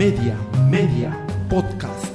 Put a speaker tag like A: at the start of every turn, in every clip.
A: Media, Media, Podcast.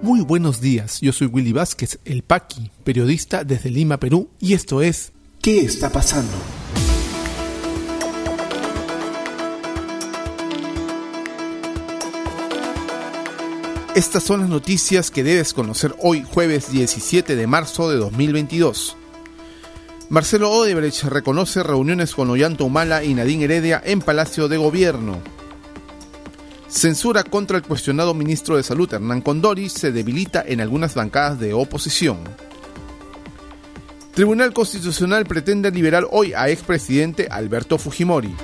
B: Muy buenos días, yo soy Willy Vázquez, el Paqui, periodista desde Lima, Perú, y esto es
A: ¿Qué está pasando?
B: Estas son las noticias que debes conocer hoy, jueves 17 de marzo de 2022. Marcelo Odebrecht reconoce reuniones con Ollanta Humala y Nadine Heredia en Palacio de Gobierno. Censura contra el cuestionado ministro de Salud Hernán Condori se debilita en algunas bancadas de oposición. Tribunal Constitucional pretende liberar hoy a expresidente Alberto Fujimori.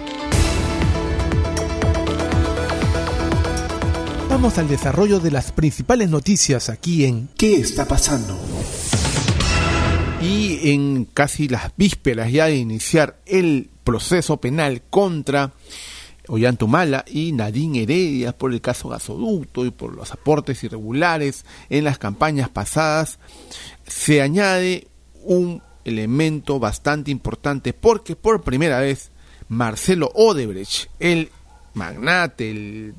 B: Vamos al desarrollo de las principales noticias aquí en
A: ¿Qué está pasando?
B: Y en casi las vísperas ya de iniciar el proceso penal contra Ollantumala y Nadine Heredia por el caso gasoducto y por los aportes irregulares en las campañas pasadas, se añade un elemento bastante importante porque por primera vez Marcelo Odebrecht, el magnate, el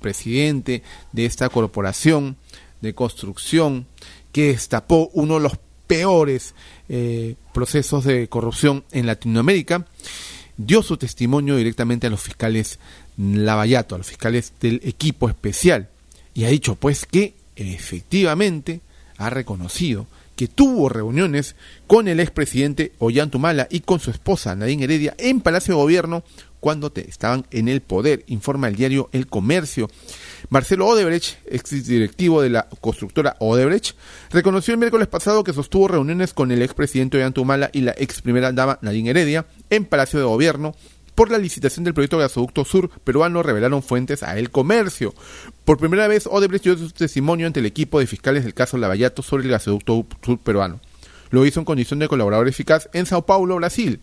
B: presidente de esta corporación de construcción que destapó uno de los peores eh, procesos de corrupción en Latinoamérica, dio su testimonio directamente a los fiscales Lavallato, a los fiscales del equipo especial, y ha dicho pues que efectivamente ha reconocido que tuvo reuniones con el expresidente Ollantumala y con su esposa Nadine Heredia en Palacio de Gobierno cuando estaban en el poder, informa el diario El Comercio. Marcelo Odebrecht, ex directivo de la constructora Odebrecht, reconoció el miércoles pasado que sostuvo reuniones con el expresidente Ollantumala y la ex primera dama Nadine Heredia en Palacio de Gobierno por la licitación del proyecto Gasoducto Sur peruano, revelaron fuentes a El Comercio. Por primera vez, Odebrecht dio su testimonio ante el equipo de fiscales del caso Lavallato sobre el Gasoducto Sur peruano. Lo hizo en condición de colaborador eficaz en Sao Paulo, Brasil.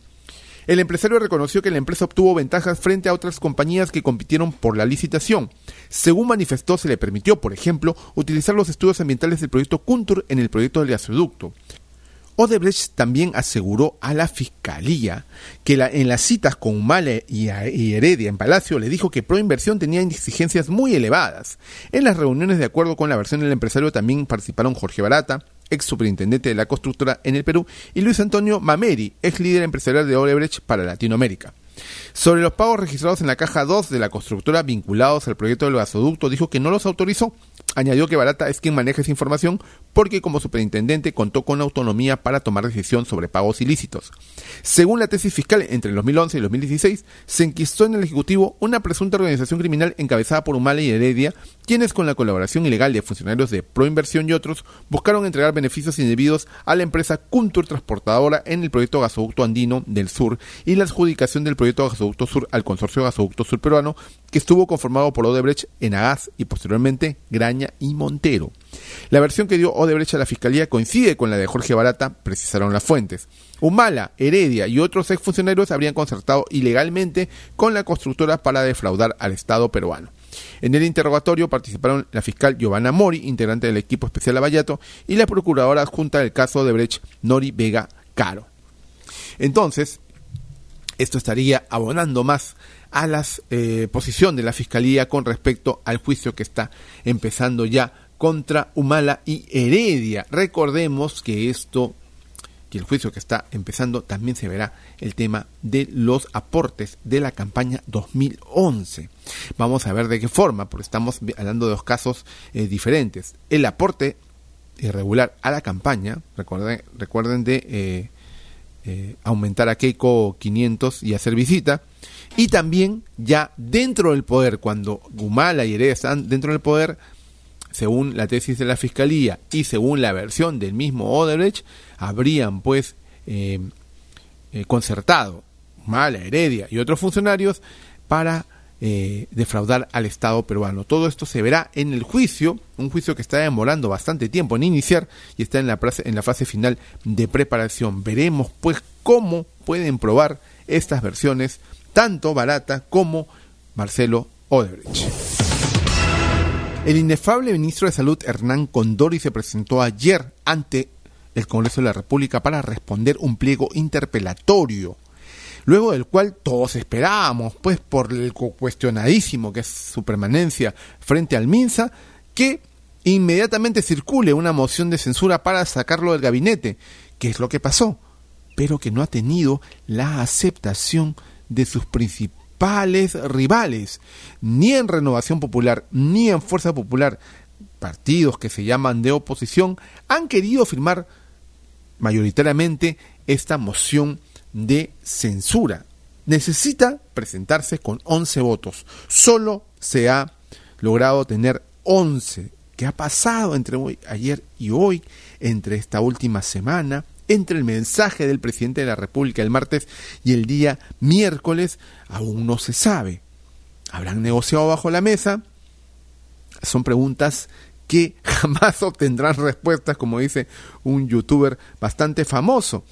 B: El empresario reconoció que la empresa obtuvo ventajas frente a otras compañías que compitieron por la licitación. Según manifestó, se le permitió, por ejemplo, utilizar los estudios ambientales del proyecto Kuntur en el proyecto del gasoducto. Odebrecht también aseguró a la fiscalía que la, en las citas con Humala y, y, Heredia en Palacio le dijo que Proinversión tenía exigencias muy elevadas. En las reuniones, de acuerdo con la versión del empresario, también participaron Jorge Barata, ex superintendente de la constructora en el Perú, y Luis Antonio Mameri, ex líder empresarial de Odebrecht para Latinoamérica. Sobre los pagos registrados en la caja 2 de la constructora vinculados al proyecto del gasoducto, dijo que no los autorizó. Añadió que Barata es quien maneja esa información porque como superintendente contó con autonomía para tomar decisión sobre pagos ilícitos. Según la tesis fiscal, entre el 2011 y el 2016 se enquistó en el Ejecutivo una presunta organización criminal encabezada por Humala y Heredia, quienes con la colaboración ilegal de funcionarios de Proinversión y otros buscaron entregar beneficios indebidos a la empresa Kuntur Transportadora en el proyecto Gasoducto Andino del Sur y la adjudicación del proyecto Gasoducto Sur al Consorcio Gasoducto Sur Peruano, que estuvo conformado por Odebrecht, Enagas y posteriormente Graña y Montero. La versión que dio Odebrecht a la Fiscalía coincide con la de Jorge Barata, precisaron las fuentes. Humala, Heredia y otros exfuncionarios habrían concertado ilegalmente con la constructora para defraudar al Estado peruano. En el interrogatorio participaron la fiscal Giovanna Mori, integrante del equipo especial Lavallato, y la procuradora adjunta del caso de Brecht, Nori Vega Caro. Entonces, esto estaría abonando más a la eh, posición de la Fiscalía con respecto al juicio que está empezando ya contra Humala y Heredia. Recordemos que esto, que el juicio que está empezando, también se verá el tema de los aportes de la campaña 2011. Vamos a ver de qué forma, porque estamos hablando de dos casos eh, diferentes. El aporte irregular a la campaña, recuerden, recuerden de... Eh, eh, aumentar a Keiko 500 y hacer visita. Y también ya dentro del poder, cuando Gumala y Heredia están dentro del poder, según la tesis de la Fiscalía y según la versión del mismo Odebrecht, habrían pues eh, eh, concertado Gumala, Heredia y otros funcionarios para eh, defraudar al Estado peruano. Todo esto se verá en el juicio, un juicio que está demorando bastante tiempo en iniciar y está en la, en la fase final de preparación. Veremos pues cómo pueden probar estas versiones, tanto Barata como Marcelo Odebrecht. El inefable ministro de Salud Hernán Condori se presentó ayer ante el Congreso de la República para responder un pliego interpelatorio luego del cual todos esperábamos, pues por el cuestionadísimo que es su permanencia frente al Minsa, que inmediatamente circule una moción de censura para sacarlo del gabinete, que es lo que pasó, pero que no ha tenido la aceptación de sus principales rivales, ni en Renovación Popular, ni en Fuerza Popular, partidos que se llaman de oposición, han querido firmar mayoritariamente esta moción de censura. Necesita presentarse con 11 votos. Solo se ha logrado tener 11. ¿Qué ha pasado entre hoy, ayer y hoy, entre esta última semana? Entre el mensaje del presidente de la República el martes y el día miércoles, aún no se sabe. ¿Habrán negociado bajo la mesa? Son preguntas que jamás obtendrán respuestas, como dice un youtuber bastante famoso.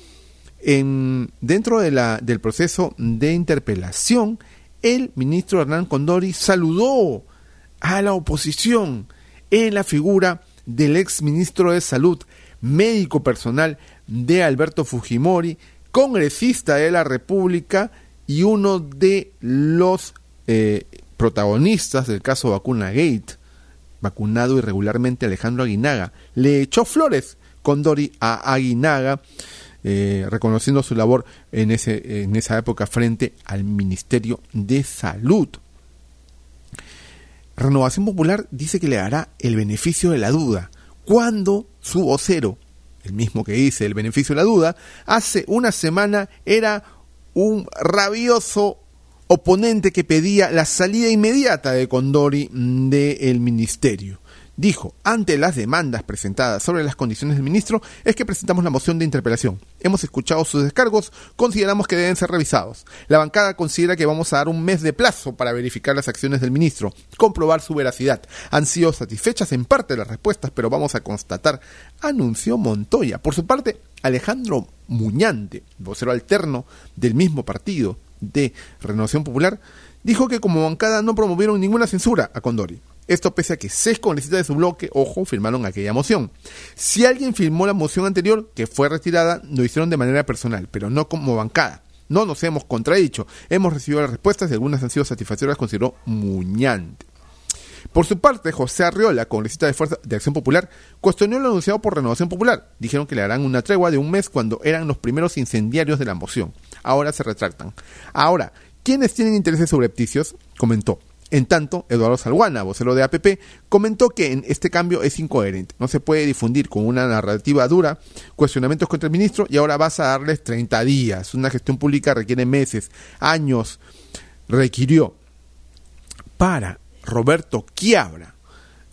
B: En, dentro del proceso de interpelación, el ministro Hernán Condori saludó a la oposición en la figura del ex ministro de Salud, médico personal de Alberto Fujimori, congresista de la República y uno de los eh, protagonistas del caso Vacuna Gate, vacunado irregularmente Alejandro Aguinaga. Le echó flores con Dori a Aguinaga, eh, reconociendo su labor en, ese, en esa época frente al Ministerio de Salud. Renovación Popular dice que le dará el beneficio de la duda cuando su vocero, el mismo que dice el beneficio de la duda, hace una semana era un rabioso oponente que pedía la salida inmediata de Condori del ministerio. Dijo, ante las demandas presentadas sobre las condiciones del ministro, es que presentamos la moción de interpelación. Hemos escuchado sus descargos, consideramos que deben ser revisados. La bancada considera que vamos a dar un mes de plazo para verificar las acciones del ministro, comprobar su veracidad. Han sido satisfechas en parte las respuestas, pero vamos a constatar, anunció Montoya. Por su parte, Alejandro Muñante, vocero alterno del mismo partido de Renovación Popular, dijo que como bancada no promovieron ninguna censura a Condori. Esto pese a que seis congresistas de su bloque, ojo, firmaron aquella moción. Si alguien firmó la moción anterior, que fue retirada, lo hicieron de manera personal, pero no como bancada. No nos hemos contradicho. Hemos recibido las respuestas y algunas han sido satisfactorias, consideró Muñante. Por su parte, José Arriola, congresista de Fuerza de Acción Popular, cuestionó lo anunciado por Renovación Popular. Dijeron que le harán una tregua de un mes cuando eran los primeros incendiarios de la moción. Ahora se retractan. Ahora, ¿quiénes tienen intereses subrepticios? Comentó. En tanto, Eduardo Salguana, vocero de APP, comentó que en este cambio es incoherente. No se puede difundir con una narrativa dura cuestionamientos contra el ministro y ahora vas a darles 30 días. Una gestión pública requiere meses, años. Requirió para Roberto Quiabra,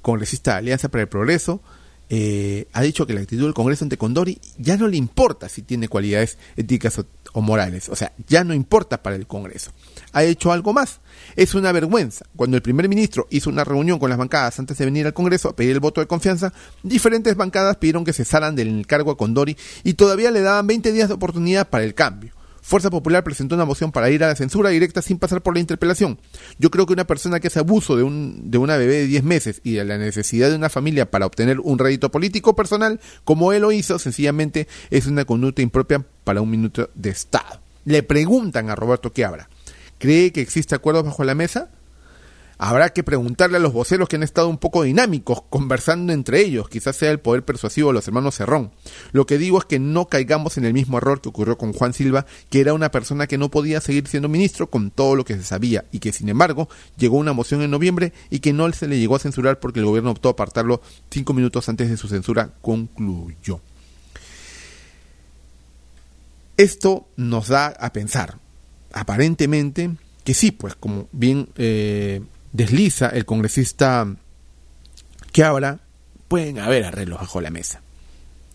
B: congresista de Alianza para el Progreso, eh, ha dicho que la actitud del Congreso ante Condori ya no le importa si tiene cualidades éticas o, morales, o sea, ya no importa para el Congreso. Ha hecho algo más. Es una vergüenza. Cuando el primer ministro hizo una reunión con las bancadas antes de venir al Congreso a pedir el voto de confianza, diferentes bancadas pidieron que cesaran del cargo a Condori y todavía le daban 20 días de oportunidad para el cambio. Fuerza Popular presentó una moción para ir a la censura directa sin pasar por la interpelación. Yo creo que una persona que hace abuso de, un, de una bebé de 10 meses y de la necesidad de una familia para obtener un rédito político personal, como él lo hizo, sencillamente es una conducta impropia para un minuto de Estado. Le preguntan a Roberto Quiabra, ¿cree que existe acuerdos bajo la mesa? Habrá que preguntarle a los voceros que han estado un poco dinámicos, conversando entre ellos, quizás sea el poder persuasivo de los hermanos Cerrón. Lo que digo es que no caigamos en el mismo error que ocurrió con Juan Silva, que era una persona que no podía seguir siendo ministro con todo lo que se sabía y que sin embargo llegó una moción en noviembre y que no se le llegó a censurar porque el gobierno optó a apartarlo cinco minutos antes de su censura concluyó. Esto nos da a pensar, aparentemente, que sí, pues como bien eh, desliza el congresista que ahora pueden haber arreglos bajo la mesa.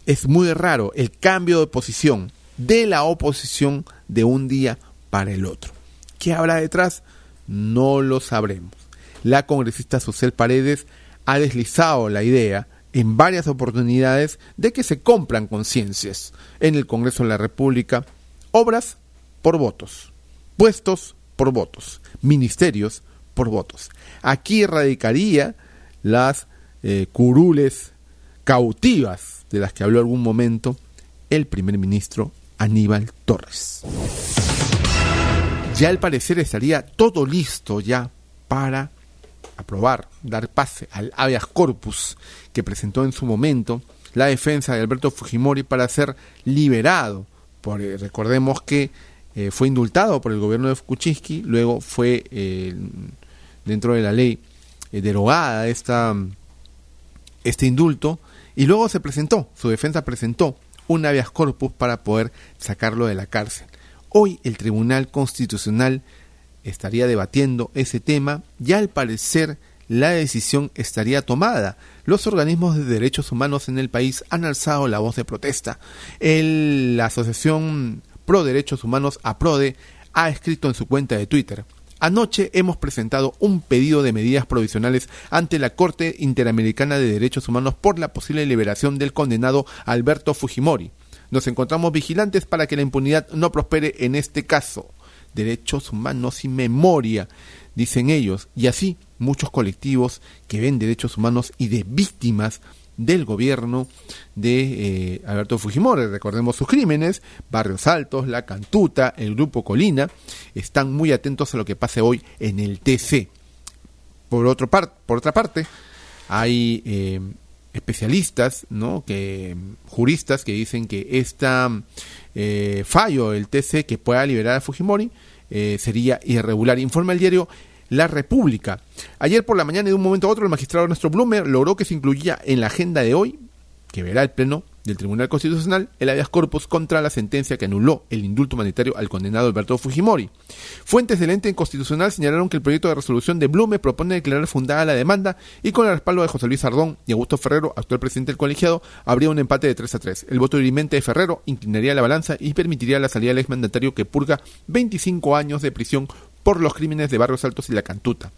B: Es muy raro el cambio de posición de la oposición de un día para el otro. ¿Qué habrá detrás? No lo sabremos. La congresista Susel Paredes ha deslizado la idea en varias oportunidades de que se compran conciencias en el Congreso de la República obras por votos, puestos por votos, ministerios por votos. Aquí radicaría las eh, curules cautivas de las que habló algún momento el primer ministro Aníbal Torres. ya al parecer estaría todo listo ya para aprobar, dar pase al habeas corpus que presentó en su momento la defensa de Alberto Fujimori para ser liberado. Por, eh, recordemos que eh, fue indultado por el gobierno de Kuczynski, luego fue dentro de la ley derogada esta, este indulto y luego se presentó, su defensa presentó un habeas corpus para poder sacarlo de la cárcel. Hoy el Tribunal Constitucional estaría debatiendo ese tema y al parecer la decisión estaría tomada. Los organismos de derechos humanos en el país han alzado la voz de protesta. la Asociación Pro Derechos Humanos, APRODE, ha escrito en su cuenta de Twitter. Anoche hemos presentado un pedido de medidas provisionales ante la Corte Interamericana de Derechos Humanos por la posible liberación del condenado Alberto Fujimori. Nos encontramos vigilantes para que la impunidad no prospere en este caso. Derechos humanos y memoria, dicen ellos, y así muchos colectivos que ven derechos humanos y de víctimas del gobierno de eh, Alberto Fujimori. Recordemos sus crímenes, Barrios Altos, La Cantuta, el Grupo Colina, están muy atentos a lo que pase hoy en el TC. Por, otro por otra parte, hay eh, especialistas, ¿no? que juristas que dicen que este fallo del TC que pueda liberar a Fujimori sería irregular. Informa el diario la República. Ayer por la mañana, de un momento a otro, el magistrado Ernesto Blumer logró que se incluyera en la agenda de hoy, que verá el Pleno del Tribunal Constitucional, el habeas corpus contra la sentencia que anuló el indulto humanitario al condenado Alberto Fujimori. Fuentes del ente constitucional señalaron que el proyecto de resolución de Blume propone declarar fundada la demanda y con el respaldo de José Luis Ardón y Augusto Ferrero, actual presidente del colegiado, habría un empate de 3 a 3. El voto dirimente de Ferrero inclinaría la balanza y permitiría la salida del exmandatario que purga 25 años de prisión por los crímenes de Barrios Altos y La Cantuta.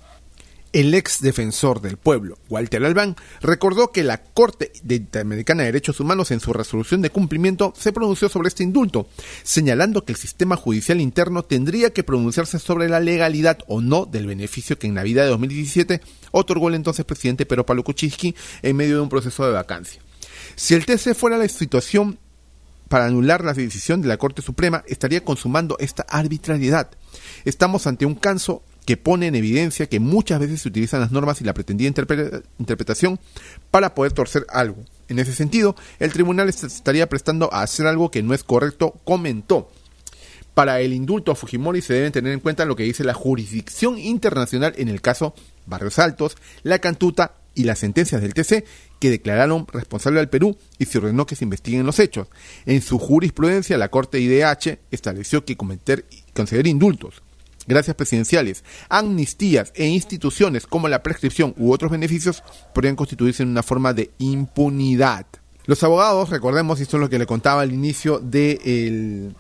B: El ex defensor del pueblo, Walter Albán, recordó que la Corte Interamericana de Derechos Humanos en su resolución de cumplimiento se pronunció sobre este indulto, señalando que el sistema judicial interno tendría que pronunciarse sobre la legalidad o no del beneficio que en Navidad de 2017 otorgó el entonces presidente Pedro Pablo Kuczynski en medio de un proceso de vacancia. Si el TC fuera la situación para anular la decisión de la Corte Suprema, estaría consumando esta arbitrariedad. Estamos ante un caso que pone en evidencia que muchas veces se utilizan las normas y la pretendida interpretación para poder torcer algo. En ese sentido, el tribunal estaría prestando a hacer algo que no es correcto, comentó. Para el indulto a Fujimori se deben tener en cuenta lo que dice la jurisdicción internacional en el caso Barrios Altos, La Cantuta y las sentencias del TC que declararon responsable al Perú y se ordenó que se investiguen los hechos. En su jurisprudencia, la Corte IDH estableció que cometer, conceder indultos, gracias presidenciales, amnistías e instituciones como la prescripción u otros beneficios podrían constituirse en una forma de impunidad. Los abogados, recordemos, y esto es lo que le contaba al inicio del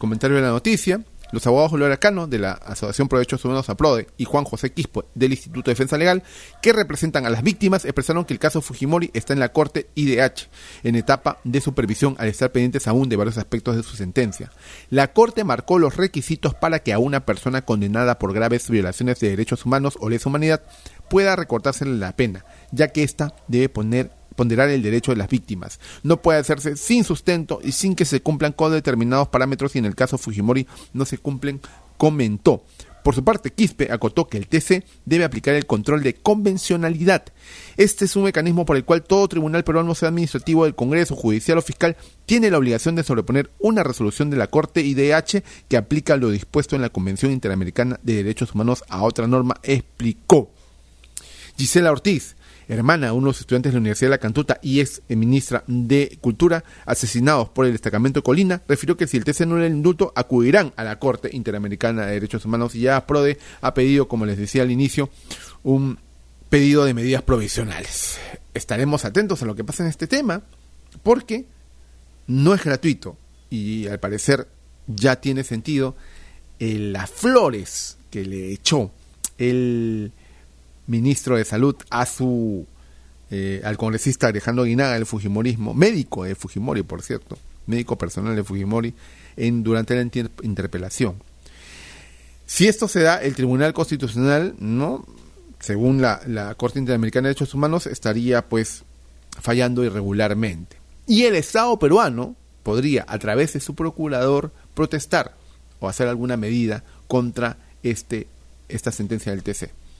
B: comentario de la noticia, los abogados Julio Cano de la Asociación Pro Derechos Humanos APRODE y Juan José Quispo del Instituto de Defensa Legal, que representan a las víctimas, expresaron que el caso Fujimori está en la Corte IDH, en etapa de supervisión al estar pendientes aún de varios aspectos de su sentencia. La Corte marcó los requisitos para que a una persona condenada por graves violaciones de derechos humanos o lesa humanidad pueda recortársele la pena, ya que ésta debe poner ponderar el derecho de las víctimas. No puede hacerse sin sustento y sin que se cumplan con determinados parámetros y en el caso Fujimori no se cumplen, comentó. Por su parte, Quispe acotó que el TC debe aplicar el control de convencionalidad. Este es un mecanismo por el cual todo tribunal peruano, sea administrativo del Congreso, judicial o fiscal, tiene la obligación de sobreponer una resolución de la Corte IDH que aplica lo dispuesto en la Convención Interamericana de Derechos Humanos a otra norma, explicó. Gisela Ortiz, hermana de unos estudiantes de la Universidad de La Cantuta y ex ministra de Cultura, asesinados por el destacamento de Colina, refirió que si el TC no le indulto, acudirán a la Corte Interamericana de Derechos Humanos y ya PRODE ha pedido, como les decía al inicio, un pedido de medidas provisionales. Estaremos atentos a lo que pasa en este tema, porque no es gratuito y al parecer ya tiene sentido las flores que le echó el ministro de Salud a su eh, al congresista Alejandro Guinaga del Fujimorismo, médico de Fujimori, por cierto, médico personal de Fujimori, en, durante la interpelación. Si esto se da, el Tribunal Constitucional, no, según la, la Corte Interamericana de Derechos Humanos, estaría pues fallando irregularmente. Y el Estado peruano podría, a través de su procurador, protestar o hacer alguna medida contra este, esta sentencia del TC.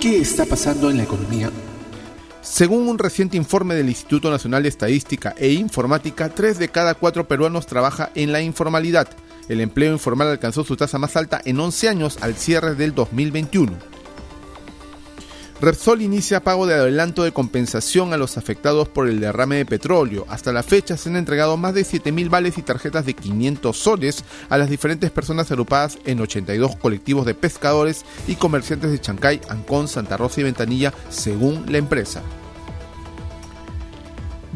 A: ¿Qué está pasando en la economía?
B: Según un reciente informe del Instituto Nacional de Estadística e Informática, 3 de cada 4 peruanos trabaja en la informalidad. El empleo informal alcanzó su tasa más alta en 11 años al cierre del 2021. Repsol inicia pago de adelanto de compensación a los afectados por el derrame de petróleo. Hasta la fecha se han entregado más de 7.000 vales y tarjetas de 500 soles a las diferentes personas agrupadas en 82 colectivos de pescadores y comerciantes de Chancay, Ancón, Santa Rosa y Ventanilla, según la empresa.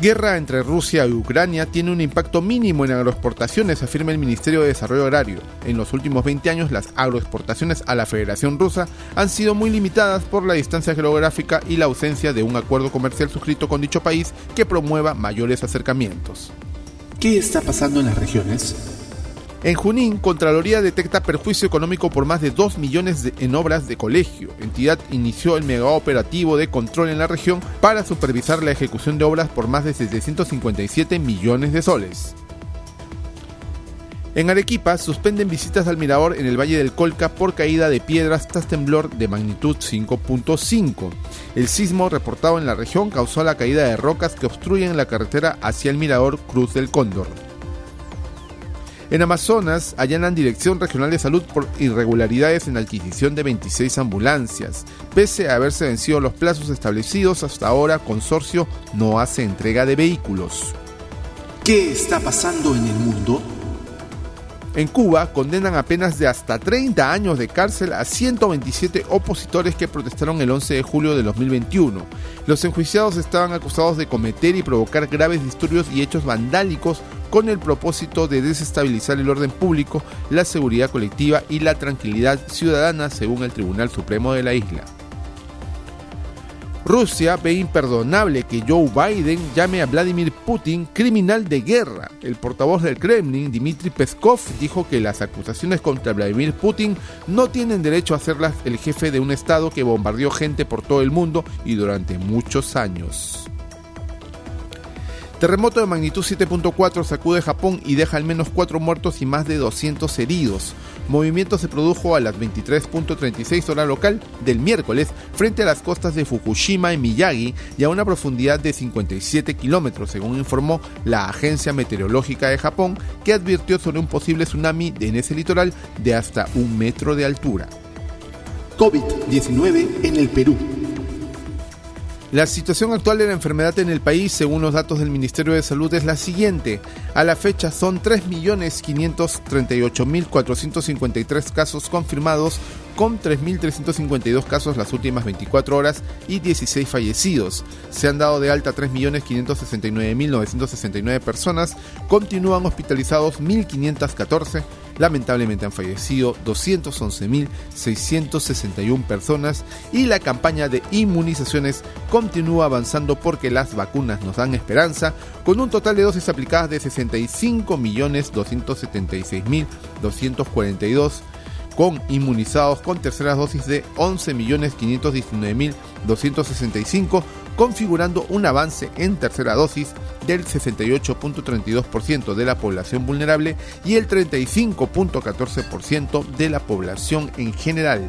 B: Guerra entre Rusia y Ucrania tiene un impacto mínimo en agroexportaciones, afirma el Ministerio de Desarrollo Agrario. En los últimos 20 años, las agroexportaciones a la Federación Rusa han sido muy limitadas por la distancia geográfica y la ausencia de un acuerdo comercial suscrito con dicho país que promueva mayores acercamientos.
A: ¿Qué está pasando en las regiones?
B: En Junín, Contraloría detecta perjuicio económico por más de 2 millones en obras de colegio. Entidad inició el mega operativo de control en la región para supervisar la ejecución de obras por más de 757 millones de soles. En Arequipa suspenden visitas al mirador en el Valle del Colca por caída de piedras tras temblor de magnitud 5.5. El sismo reportado en la región causó la caída de rocas que obstruyen la carretera hacia el mirador Cruz del Cóndor. En Amazonas allanan Dirección Regional de Salud por irregularidades en la adquisición de 26 ambulancias. Pese a haberse vencido los plazos establecidos, hasta ahora Consorcio no hace entrega de vehículos.
A: ¿Qué está pasando en el mundo?
B: En Cuba condenan a penas de hasta 30 años de cárcel a 127 opositores que protestaron el 11 de julio de 2021. Los enjuiciados estaban acusados de cometer y provocar graves disturbios y hechos vandálicos con el propósito de desestabilizar el orden público, la seguridad colectiva y la tranquilidad ciudadana, según el Tribunal Supremo de la isla. Rusia ve imperdonable que Joe Biden llame a Vladimir Putin criminal de guerra. El portavoz del Kremlin, Dmitry Peskov, dijo que las acusaciones contra Vladimir Putin no tienen derecho a hacerlas el jefe de un Estado que bombardeó gente por todo el mundo y durante muchos años. Terremoto de magnitud 7.4 sacude Japón y deja al menos 4 muertos y más de 200 heridos. Movimiento se produjo a las 23.36 hora local del miércoles frente a las costas de Fukushima y Miyagi y a una profundidad de 57 kilómetros, según informó la Agencia Meteorológica de Japón, que advirtió sobre un posible tsunami en ese litoral de hasta un metro de altura.
A: COVID-19 en el Perú.
B: La situación actual de la enfermedad en el país, según los datos del Ministerio de Salud, es la siguiente. A la fecha son 3.538.453 casos confirmados, con 3.352 casos las últimas 24 horas y 16 fallecidos. Se han dado de alta 3.569.969 personas, continúan hospitalizados 1.514, lamentablemente han fallecido 211.661 personas y la campaña de inmunizaciones continúa avanzando porque las vacunas nos dan esperanza, con un total de dosis aplicadas de 65.276.242 con inmunizados con terceras dosis de 11.519.265, configurando un avance en tercera dosis del 68.32% de la población vulnerable y el 35.14% de la población en general.